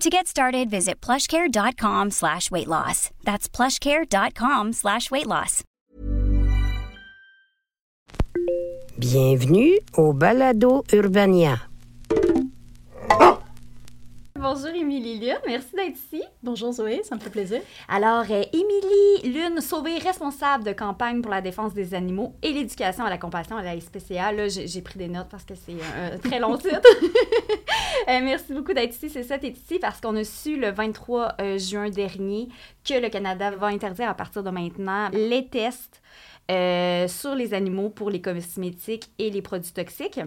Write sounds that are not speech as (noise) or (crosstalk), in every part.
To get started, visit plushcare.com slash weight loss. That's plushcare.com slash weight loss. Bienvenue au Balado Urbania. Bonjour Émilie Lune, merci d'être ici. Bonjour Zoé, ça me fait plaisir. Alors, euh, Émilie Lune, sauvée responsable de campagne pour la défense des animaux et l'éducation à la compassion à la SPCA. Là, j'ai pris des notes parce que c'est un, un très long titre. (laughs) Euh, merci beaucoup d'être ici. C'est ça, tu es ici parce qu'on a su le 23 euh, juin dernier que le Canada va interdire à partir de maintenant les tests euh, sur les animaux pour les cosmétiques et les produits toxiques.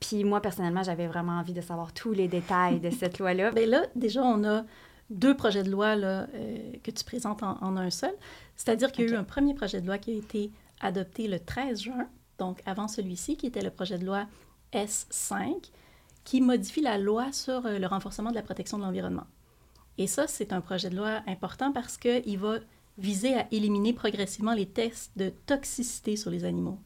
Puis moi, personnellement, j'avais vraiment envie de savoir tous les détails de cette loi-là. (laughs) Bien là, déjà, on a deux projets de loi là, euh, que tu présentes en, en un seul. C'est-à-dire qu'il y a eu un premier projet de loi qui a été adopté le 13 juin, donc avant celui-ci, qui était le projet de loi S5, qui modifie la loi sur euh, le renforcement de la protection de l'environnement. Et ça, c'est un projet de loi important parce qu'il va viser à éliminer progressivement les tests de toxicité sur les animaux.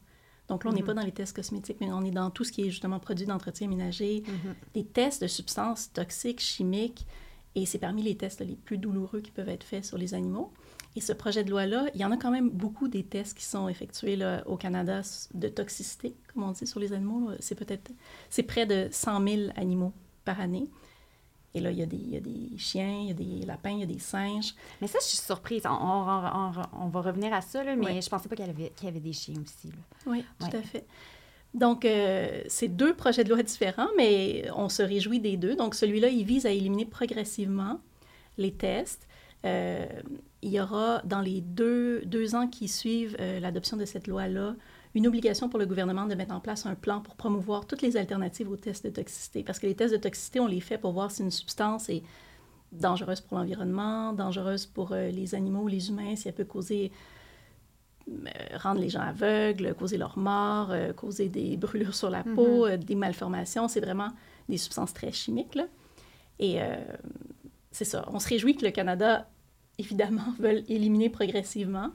Donc là, on n'est Mhm. pas dans les tests cosmétiques, mais on est dans tout ce qui est justement produits d'entretien ménager, des tests de substances toxiques, chimiques, et c'est parmi les tests les plus douloureux qui peuvent être faits sur les animaux. Et ce projet de loi-là, il y en a quand même beaucoup des tests qui sont effectués là, au Canada de toxicité, comme on dit sur les animaux. C'est peut-être, c'est près de 100 000 animaux par année. Et là, il y, a des, il y a des chiens, il y a des lapins, il y a des singes. Mais ça, je suis surprise. On, on- on- on va revenir à ça, là, mais Ouais. je pensais pas qu'il y, avait, qu'il y avait des chiens aussi. là. Oui, tout Ouais. à fait. Donc, euh, c'est deux projets de loi différents, mais on se réjouit des deux. Donc, celui-là, il vise à éliminer progressivement les tests. Euh, il y aura, dans les deux, deux ans qui suivent euh, l'adoption de cette loi-là, une obligation pour le gouvernement de mettre en place un plan pour promouvoir toutes les alternatives aux tests de toxicité. Parce que les tests de toxicité, on les fait pour voir si une substance est dangereuse pour l'environnement, dangereuse pour euh, les animaux, les humains, si elle peut causer euh, rendre les gens aveugles, causer leur mort, euh, causer des brûlures sur la peau, euh, des malformations. C'est vraiment des substances très chimiques. Là. Et c'est ça. On se réjouit que le Canada, évidemment, (laughs) veuille éliminer progressivement.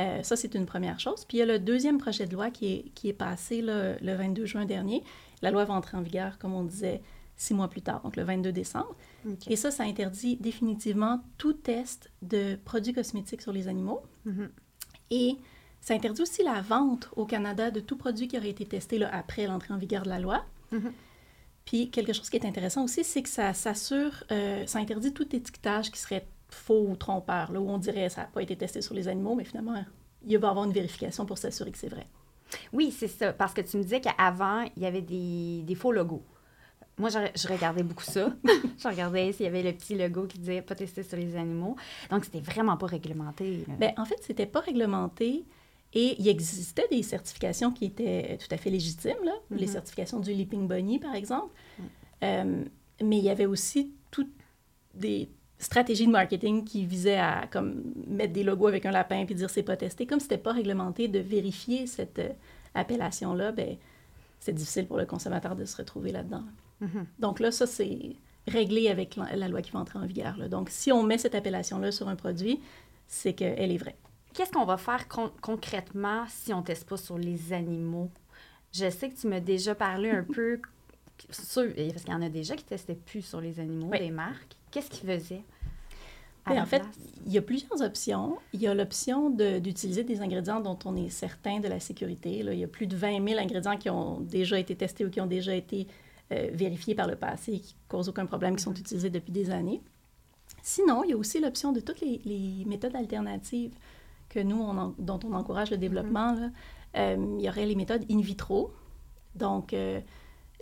Euh, ça, c'est une première chose. Puis il y a le deuxième projet de loi qui est, qui est passé là, le 22 juin dernier. La loi va entrer en vigueur, comme on disait, six mois plus tard, donc le 22 décembre. Et ça, ça interdit définitivement tout test de produits cosmétiques sur les animaux. Mhm. Et ça interdit aussi la vente au Canada de tout produit qui aurait été testé là, après l'entrée en vigueur de la loi. Mhm. Puis quelque chose qui est intéressant aussi, c'est que ça s'assure, euh, ça interdit tout étiquetage qui serait faux ou trompeur, là, où on dirait ça n'a pas été testé sur les animaux, mais finalement, il va y avoir une vérification pour s'assurer que c'est vrai. Oui, c'est ça. Parce que tu me disais qu'avant, il y avait des, des faux logos. Moi, je, je regardais beaucoup ça. (laughs) je regardais s'il y avait le petit logo qui disait pas testé sur les animaux. Donc, c'était vraiment pas réglementé. Bien, en fait, c'était pas réglementé et il existait des certifications qui étaient tout à fait légitimes, là. les Mhm. certifications du Leaping Bunny, par exemple. Euh, mais il y avait aussi toutes des stratégies de marketing qui visaient à comme, mettre des logos avec un lapin puis dire c'est pas testé. Comme c'était pas réglementé de vérifier cette euh, appellation-là, ben, c'est difficile pour le consommateur de se retrouver là-dedans. Mhm. Donc là, ça, c'est réglé avec la, la loi qui va entrer en vigueur. là. Donc, si on met cette appellation-là sur un produit, c'est qu'elle est vraie. Qu'est-ce qu'on va faire con- concrètement si on teste pas sur les animaux? Je sais que tu m'as déjà parlé un (laughs) peu, sur, parce qu'il y en a déjà qui testaient plus sur les animaux, Oui. des marques. Qu'est-ce qu'ils faisaient? En fait, il y a plusieurs options. Il y a l'option de- d'utiliser des ingrédients dont on est certain de la sécurité. Là, il y a plus de 20 000 ingrédients qui ont déjà été testés ou qui ont déjà été euh, vérifiés par le passé et qui ne causent aucun problème, qui sont utilisés depuis des années. Sinon, il y a aussi l'option de toutes les, les méthodes alternatives que nous, on dont on encourage le développement, là, euh, il y aurait les méthodes in vitro. Donc, euh,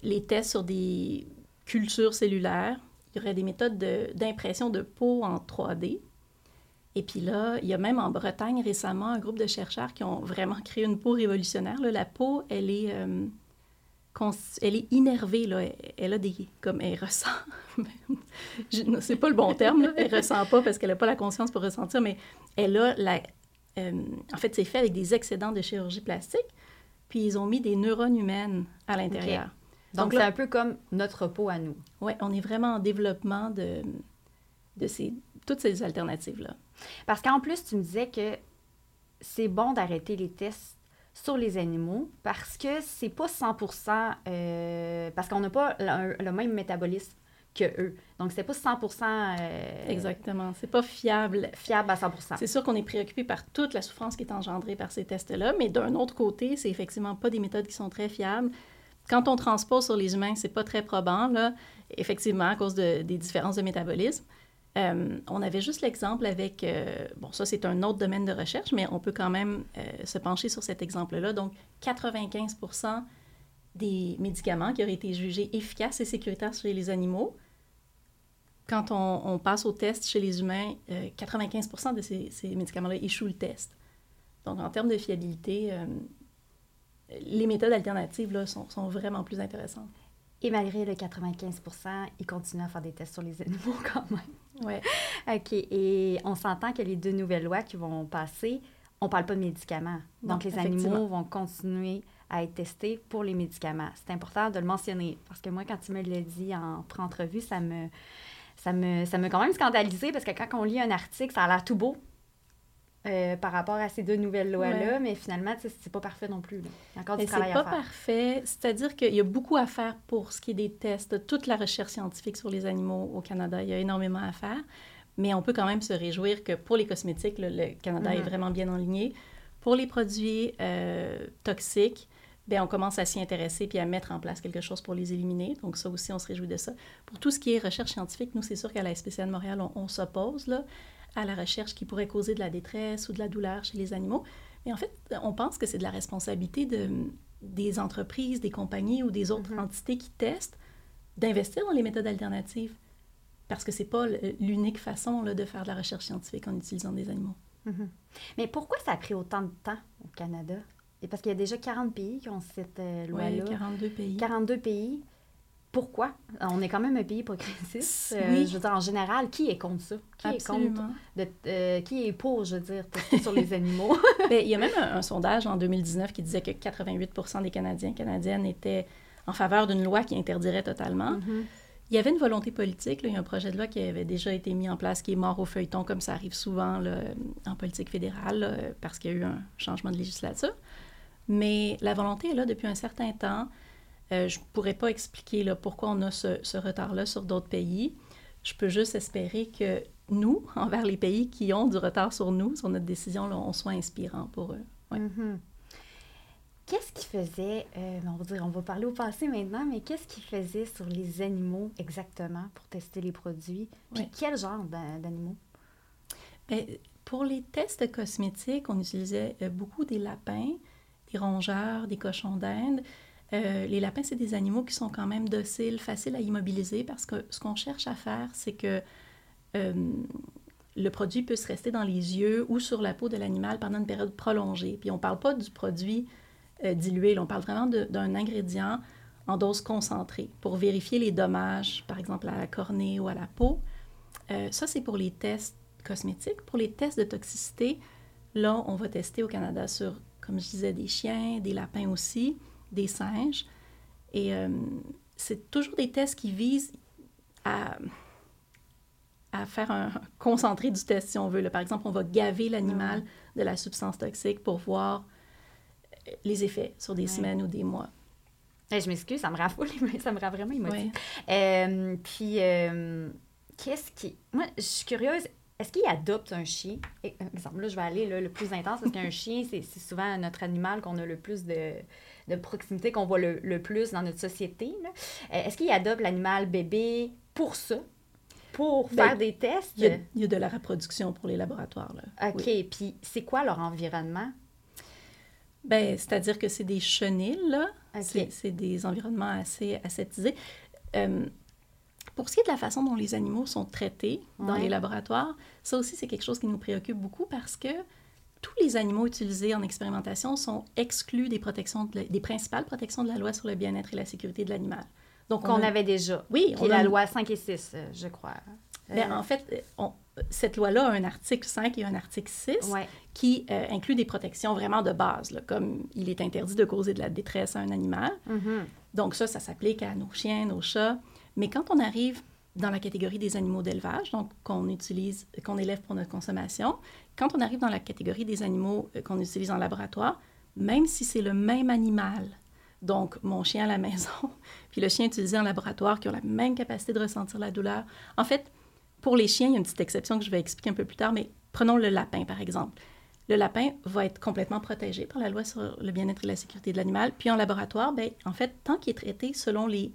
les tests sur des cultures cellulaires. Il y aurait des méthodes d'impression de, peau en 3D. Et puis là, il y a même en Bretagne récemment un groupe de chercheurs qui ont vraiment créé une peau révolutionnaire. la peau, elle est, euh, elle est innervée. Là. Elle a des... comme elle ressent... (laughs) C'est pas le bon terme. Là. Elle ressent pas parce qu'elle n'a pas la conscience pour ressentir, mais elle a la... en fait, c'est fait avec des excédents de chirurgie plastique puis ils ont mis des neurones humaines à l'intérieur. Donc, c'est un peu comme notre peau à nous. Oui, on est vraiment en développement de, de ces, toutes ces alternatives-là. Parce qu'en plus, tu me disais que c'est bon d'arrêter les tests sur les animaux parce que c'est pas 100% euh, parce qu'on n'a pas le, même métabolisme que eux. Donc, c'est pas 100 euh, Exactement. C'est pas fiable. Fiable à 100% C'est sûr qu'on est préoccupé par toute la souffrance qui est engendrée par ces tests-là, mais d'un autre côté, c'est effectivement pas des méthodes qui sont très fiables. Quand on transpose sur les humains, c'est pas très probant, là, effectivement, à cause de, des différences de métabolisme. Euh, on avait juste l'exemple avec, euh, bon, ça c'est un autre domaine de recherche, mais on peut quand même se pencher sur cet exemple-là. Donc, 95 des médicaments qui auraient été jugés efficaces et sécuritaires chez les animaux quand on, passe au test chez les humains, 95 euh, de ces, médicaments-là échouent le test. Donc, en termes de fiabilité, euh, les méthodes alternatives là, sont, vraiment plus intéressantes. Et malgré le 95% ils continuent à faire des tests sur les animaux (laughs) quand même. Oui. OK. Et on s'entend que les deux nouvelles lois qui vont passer, on ne parle pas de médicaments. Donc, les animaux vont continuer à être testés pour les médicaments. C'est important de le mentionner parce que moi, quand tu me l'as dit en pré-entrevue, ça me, ça me, ça me quand même scandalisé parce que quand on lit un article, ça a l'air tout beau. Euh, par rapport à ces deux nouvelles lois-là, mais finalement, c'est pas parfait non plus. Il y a encore du travail à faire. C'est pas parfait. C'est-à-dire qu'il y a beaucoup à faire pour ce qui est des tests, toute la recherche scientifique sur les animaux au Canada. Il y a énormément à faire. Mais on peut quand même se réjouir que pour les cosmétiques, le, Canada est mm-hmm. vraiment bien enligné. Pour les produits euh, toxiques, bien, on commence à s'y intéresser puis à mettre en place quelque chose pour les éliminer. Donc, ça aussi, on se réjouit de ça. Pour tout ce qui est recherche scientifique, nous, c'est sûr qu'à la SPCA de Montréal, on, s'oppose à la recherche qui pourrait causer de la détresse ou de la douleur chez les animaux. Mais en fait, on pense que c'est de la responsabilité de, des entreprises, des compagnies ou des autres mm-hmm. entités qui testent d'investir dans les méthodes alternatives. Parce que ce n'est pas l'unique façon là, de faire de la recherche scientifique en utilisant des animaux. Mm-hmm. Mais pourquoi ça a pris autant de temps au Canada? Et parce qu'il y a déjà 40 pays qui ont cette euh, loi-là. Oui, 42 pays. 42 pays. Pourquoi? On est quand même un pays progressiste. Euh, oui. je veux dire, en général, qui est contre ça? Qui Absolument. est contre? De, euh, qui est pour, je veux dire, sur les (laughs) animaux? Bien, il y a même un, sondage en 2019 qui disait que 88% des Canadiens et Canadiennes étaient en faveur d'une loi qui interdirait totalement. Mm-hmm. Il y avait une volonté politique. il y a un projet de loi qui avait déjà été mis en place, qui est mort au feuilleton, comme ça arrive souvent en politique fédérale, parce qu'il y a eu un changement de législature. Mais la volonté est là depuis un certain temps. Euh, je ne pourrais pas expliquer là, pourquoi on a ce, retard-là sur d'autres pays. Je peux juste espérer que nous, (laughs) envers les pays qui ont du retard sur nous, sur notre décision, là, on soit inspirant pour eux. Mm-hmm. Qu'est-ce qui faisait, euh, on va dire, on va parler au passé maintenant, mais qu'est-ce qui faisait sur les animaux exactement pour tester les produits? Puis quel genre d'animaux? Bien, pour les tests cosmétiques, on utilisait euh, beaucoup des lapins, des rongeurs, des cochons d'Inde. Euh, les lapins, c'est des animaux qui sont quand même dociles, faciles à immobiliser parce que ce qu'on cherche à faire, c'est que euh, le produit puisse rester dans les yeux ou sur la peau de l'animal pendant une période prolongée. Puis on ne parle pas du produit euh, dilué, on parle vraiment d'un ingrédient en dose concentrée pour vérifier les dommages, par exemple à la cornée ou à la peau. ça, c'est pour les tests cosmétiques. Pour les tests de toxicité, là, on va tester au Canada sur comme je disais, des chiens, des lapins aussi, des singes. Et euh, c'est toujours des tests qui visent à, à faire un (laughs) concentré du test, si on veut. Par exemple, on va gaver l'animal de la substance toxique pour voir euh, les effets sur des semaines ou des mois. je m'excuse, ça me rend (laughs) ça me rend vraiment émotive. Euh, puis, qu'est-ce qui... Moi, je suis curieuse, est-ce qu'il adopte un chien? exemple, là, je vais aller le plus intense parce qu'un (laughs) chien, c'est souvent notre animal qu'on a le plus de, proximité, qu'on voit le, plus dans notre société. Euh, est-ce qu'il adopte l'animal bébé pour ça? pour Ben, faire des tests? Il y, a, il y a de la reproduction pour les laboratoires. Là. OK. Oui. Puis c'est quoi leur environnement? Ben, C'est-à-dire que c'est des chenilles, là. OK. C'est c'est des environnements assez aseptisés. Euh, pour ce qui est de la façon dont les animaux sont traités dans Ouais. les laboratoires, ça aussi, c'est quelque chose qui nous préoccupe beaucoup parce que tous les animaux utilisés en expérimentation sont exclus des, protections de la- des principales protections de la loi sur le bien-être et la sécurité de l'animal. Donc, on a- avait déjà. Oui, Qui on a la loi 5 et 6, euh, je crois. Ben, en fait, euh, on- cette loi-là a un article 5 et un article 6 Ouais. qui euh, inclut des protections vraiment de base, là, comme il est interdit de causer de la détresse à un animal. Mhm. Donc ça, ça s'applique à nos chiens, nos chats. Mais quand on arrive dans la catégorie des animaux d'élevage, donc qu'on utilise, qu'on élève pour notre consommation, quand on arrive dans la catégorie des animaux euh, qu'on utilise en laboratoire, même si c'est le même animal, donc mon chien à la (laughs) maison, puis le chien utilisé en laboratoire qui ont la même capacité de ressentir la douleur. En fait, pour les chiens, il y a une petite exception que je vais expliquer un peu plus tard, mais prenons le lapin, par exemple. Le lapin va être complètement protégé par la loi sur le bien-être et la sécurité de l'animal. Puis en laboratoire, ben, en fait, tant qu'il est traité selon les,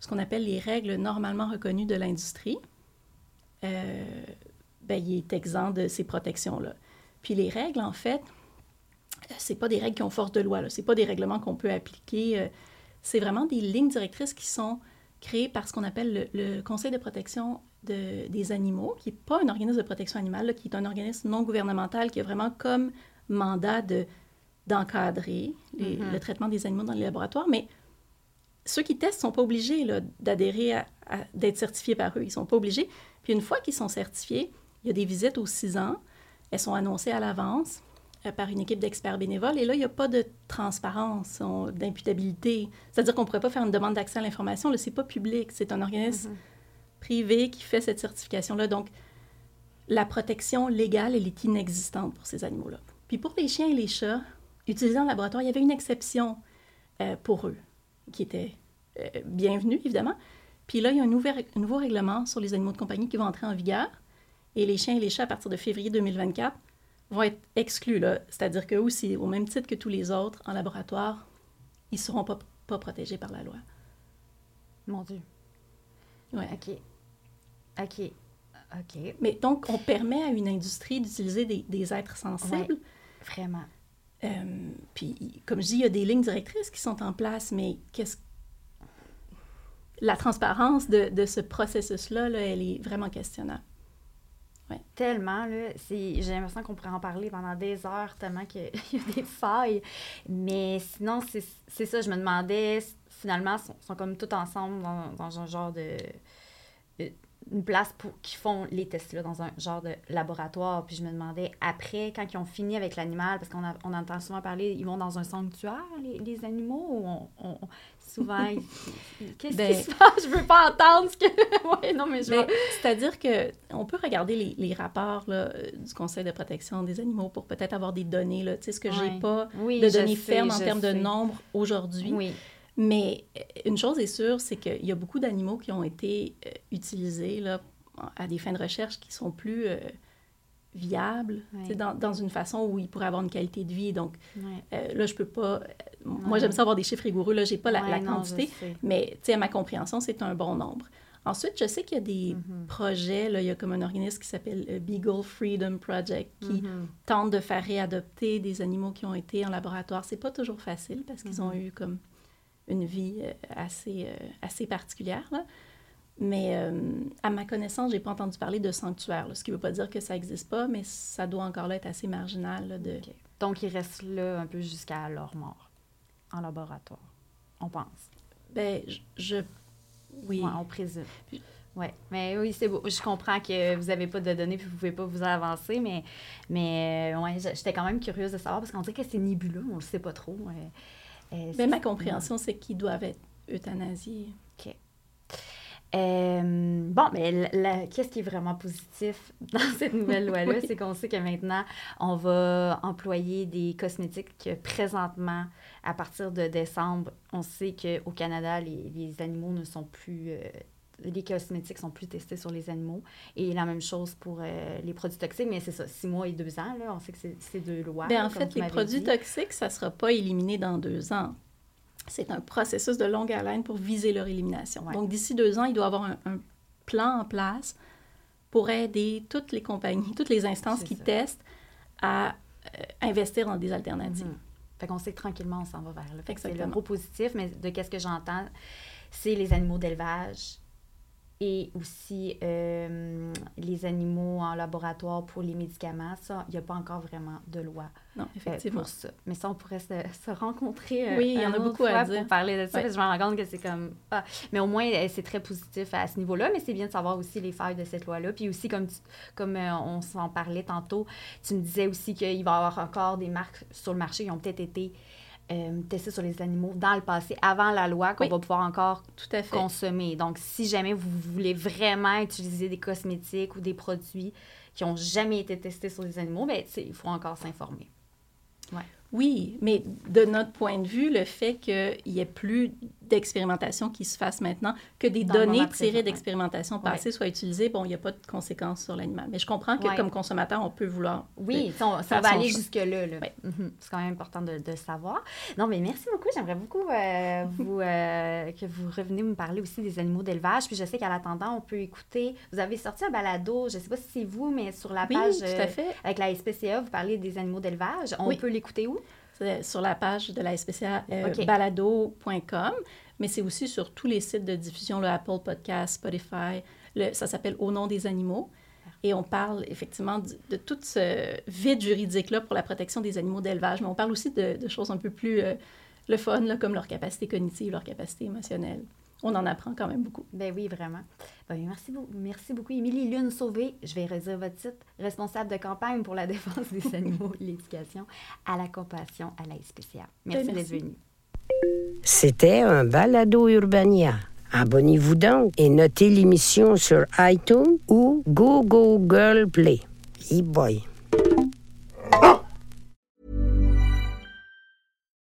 ce qu'on appelle les règles normalement reconnues de l'industrie, euh, ben, il est exempt de ces protections-là. Puis les règles, en fait, c'est pas des règles qui ont force de loi. Ce n'est pas des règlements qu'on peut appliquer. euh, c'est vraiment des lignes directrices qui sont créées par ce qu'on appelle le, le Conseil de protection de- des animaux, qui n'est pas un organisme de protection animale, là, qui est un organisme non gouvernemental qui a vraiment comme mandat de, d'encadrer Mhm. le traitement des animaux dans les laboratoires. Mais ceux qui testent ne sont pas obligés là, d'adhérer à, à- d'être certifiés par eux. Ils ne sont pas obligés. Puis une fois qu'ils sont certifiés, il y a des visites aux six ans. Elles sont annoncées à l'avance euh, par une équipe d'experts bénévoles. Et là, il n'y a pas de transparence, on- d'imputabilité. C'est-à-dire qu'on ne pourrait pas faire une demande d'accès à l'information. Ce n'est pas public. C'est un organisme privé qui fait cette certification-là. Donc, la protection légale, elle est inexistante pour ces animaux-là. Puis pour les chiens et les chats, utilisés en laboratoire, il y avait une exception euh, pour eux, qui était euh, bienvenue, évidemment. Puis là, il y a un, nouvel- un nouveau règlement sur les animaux de compagnie qui va entrer en vigueur. Et les chiens et les chats, à partir de février 2024, vont être exclus. là. C'est-à-dire qu'eux aussi, au même titre que tous les autres en laboratoire, ils ne seront pas, pas protégés par la loi. Mon Dieu. Ouais. OK. OK. OK. Mais donc, on permet à une industrie d'utiliser des, des êtres sensibles. Vraiment. Euh, puis, comme je dis, il y a des lignes directrices qui sont en place, mais qu'est-ce la transparence de, ce processus-là, là, elle est vraiment questionnable. Tellement, là. J'ai l'impression qu'on pourrait en parler pendant des heures, tellement qu'il (laughs) y a des failles. Mais sinon, c'est ça, je me demandais, finalement, sont, sont comme tous ensemble dans un genre de. Une place pour qui font les tests là dans un genre de laboratoire puis je me demandais après quand ils ont fini avec l'animal parce qu'on a- on entend souvent parler ils vont dans un sanctuaire les, les animaux ou on, on- souvent qu'est-ce Ben- qui se passe? (laughs) Je veux pas entendre ce que (laughs) ouais non mais je vais- c'est-à-dire que on peut regarder les, les rapports là, euh, du Conseil de protection des animaux pour peut-être avoir des données. Là. Tu sais, ce que Ouais. j'ai pas Oui, de données fermes en termes de nombre aujourd'hui. oui Mais euh, une chose est sûre, c'est qu'il y a beaucoup d'animaux qui ont été euh, utilisés là, à des fins de recherche qui sont plus euh, viables, Ouais. dans, dans une façon où ils pourraient avoir une qualité de vie. Donc ouais. euh, là, je peux pas... Moi, j'aime ça avoir des chiffres rigoureux. Là, j'ai pas la, non, quantité. Mais à ma compréhension, c'est un bon nombre. Ensuite, je sais qu'il y a des Mhm. projets, là, il y a comme un organisme qui s'appelle Beagle Freedom Project qui Mhm. tente de faire réadopter des animaux qui ont été en laboratoire. C'est pas toujours facile parce qu'ils ont eu comme une vie euh, assez, euh, assez particulière. là. Mais euh, à ma connaissance, j'ai pas entendu parler de sanctuaire, là, ce qui veut pas dire que ça existe pas, mais ça doit encore là être assez marginal. là, de... Donc, ils restent là un peu jusqu'à leur mort, en laboratoire, on pense. Ben, je, je- Oui. Ouais, on présume. Oui, mais oui, c'est beau. Je comprends que vous n'avez pas de données et vous ne pouvez pas vous avancer, mais, mais ouais, j'étais quand même curieuse de savoir parce qu'on dirait que c'est nébuleux, on ne le sait pas trop. Euh, Ben, c'est- ma compréhension, c'est qu'ils doivent être euthanasiés. OK. Euh, bon, mais qu'est-ce qui est vraiment positif (laughs) dans cette nouvelle (laughs) loi-là, Oui. c'est qu'on sait que maintenant, on va employer des cosmétiques que présentement, à partir de décembre, on sait qu'au Canada, les, les animaux ne sont plus... euh, les cosmétiques sont plus testés sur les animaux. Et la même chose pour euh, les produits toxiques, mais c'est ça, six mois et deux ans, là, on sait que c'est deux lois. Là, en fait, les produits dit. toxiques, ça ne sera pas éliminé dans deux ans. C'est un processus de longue haleine pour viser leur élimination. Ouais. Donc, d'ici deux ans, il doit y avoir un, un plan en place pour aider toutes les compagnies, toutes les instances qui ça. testent à euh, investir dans des alternatives. Fait qu'on sait que tranquillement, on s'en va vers là. C'est le gros positif, mais de qu'est-ce que j'entends, c'est les animaux d'élevage et aussi euh, les animaux en laboratoire pour les médicaments. Ça, il n'y a pas encore vraiment de loi Non, euh, effectivement. pour ça. Mais ça, on pourrait se, (laughs) se rencontrer euh, Oui, il y en a beaucoup à dire. pour parler de ça. Ouais. parce que je me rends compte que c'est comme... ah. Mais au moins, c'est très positif à ce niveau-là, mais c'est bien de savoir aussi les failles de cette loi-là. Puis aussi, comme, tu- comme on s'en parlait tantôt, tu me disais aussi qu'il va y avoir encore des marques sur le marché qui ont peut-être été euh, sur les animaux dans le passé, avant la loi, qu'on Oui. va pouvoir encore Tout à fait. consommer. Donc, si jamais vous voulez vraiment utiliser des cosmétiques ou des produits qui n'ont jamais été testés sur les animaux, ben, il faut encore s'informer. Oui, mais de notre point de vue, le fait qu'il n'y ait plus d'expérimentation qui se fasse maintenant, que des Dans données tirées ouais. d'expérimentation passées soient utilisées, bon, il n'y a pas de conséquences sur l'animal. Mais je comprends que Ouais. comme consommateur, on peut vouloir. Oui, on, on va aller jusque-là. là. Ouais. Mhm. C'est quand même important de, de savoir. Non, mais merci beaucoup. J'aimerais beaucoup euh, (laughs) vous, euh, que vous reveniez me parler aussi des animaux d'élevage. Puis je sais qu'à l'attendant, on peut écouter. Vous avez sorti un balado, je ne sais pas si c'est vous, mais sur la Oui, page tout euh, à fait. avec la SPCA, vous parlez des animaux d'élevage. On Oui. peut l'écouter où? C'est sur la page de la SPCA euh, balado.com, mais c'est aussi sur tous les sites de diffusion, le Apple Podcast, Spotify. Le- ça s'appelle Au nom des animaux. Et on parle effectivement de, de tout ce vide juridique-là pour la protection des animaux d'élevage, mais on parle aussi de, de choses un peu plus euh, le fun, là, comme leur capacité cognitive, leur capacité émotionnelle. On en apprend quand même beaucoup. Ben oui, vraiment. Ben, merci, beaucoup, merci beaucoup, Émilie Lune Sauvé. Je vais redire votre titre. Responsable de campagne pour la (laughs) défense des animaux l'éducation à la compassion à la SPCA. Merci, Ben, d'être merci. venu. C'était un balado Urbania. Abonnez-vous donc et notez l'émission sur iTunes ou Google Play. E-boy.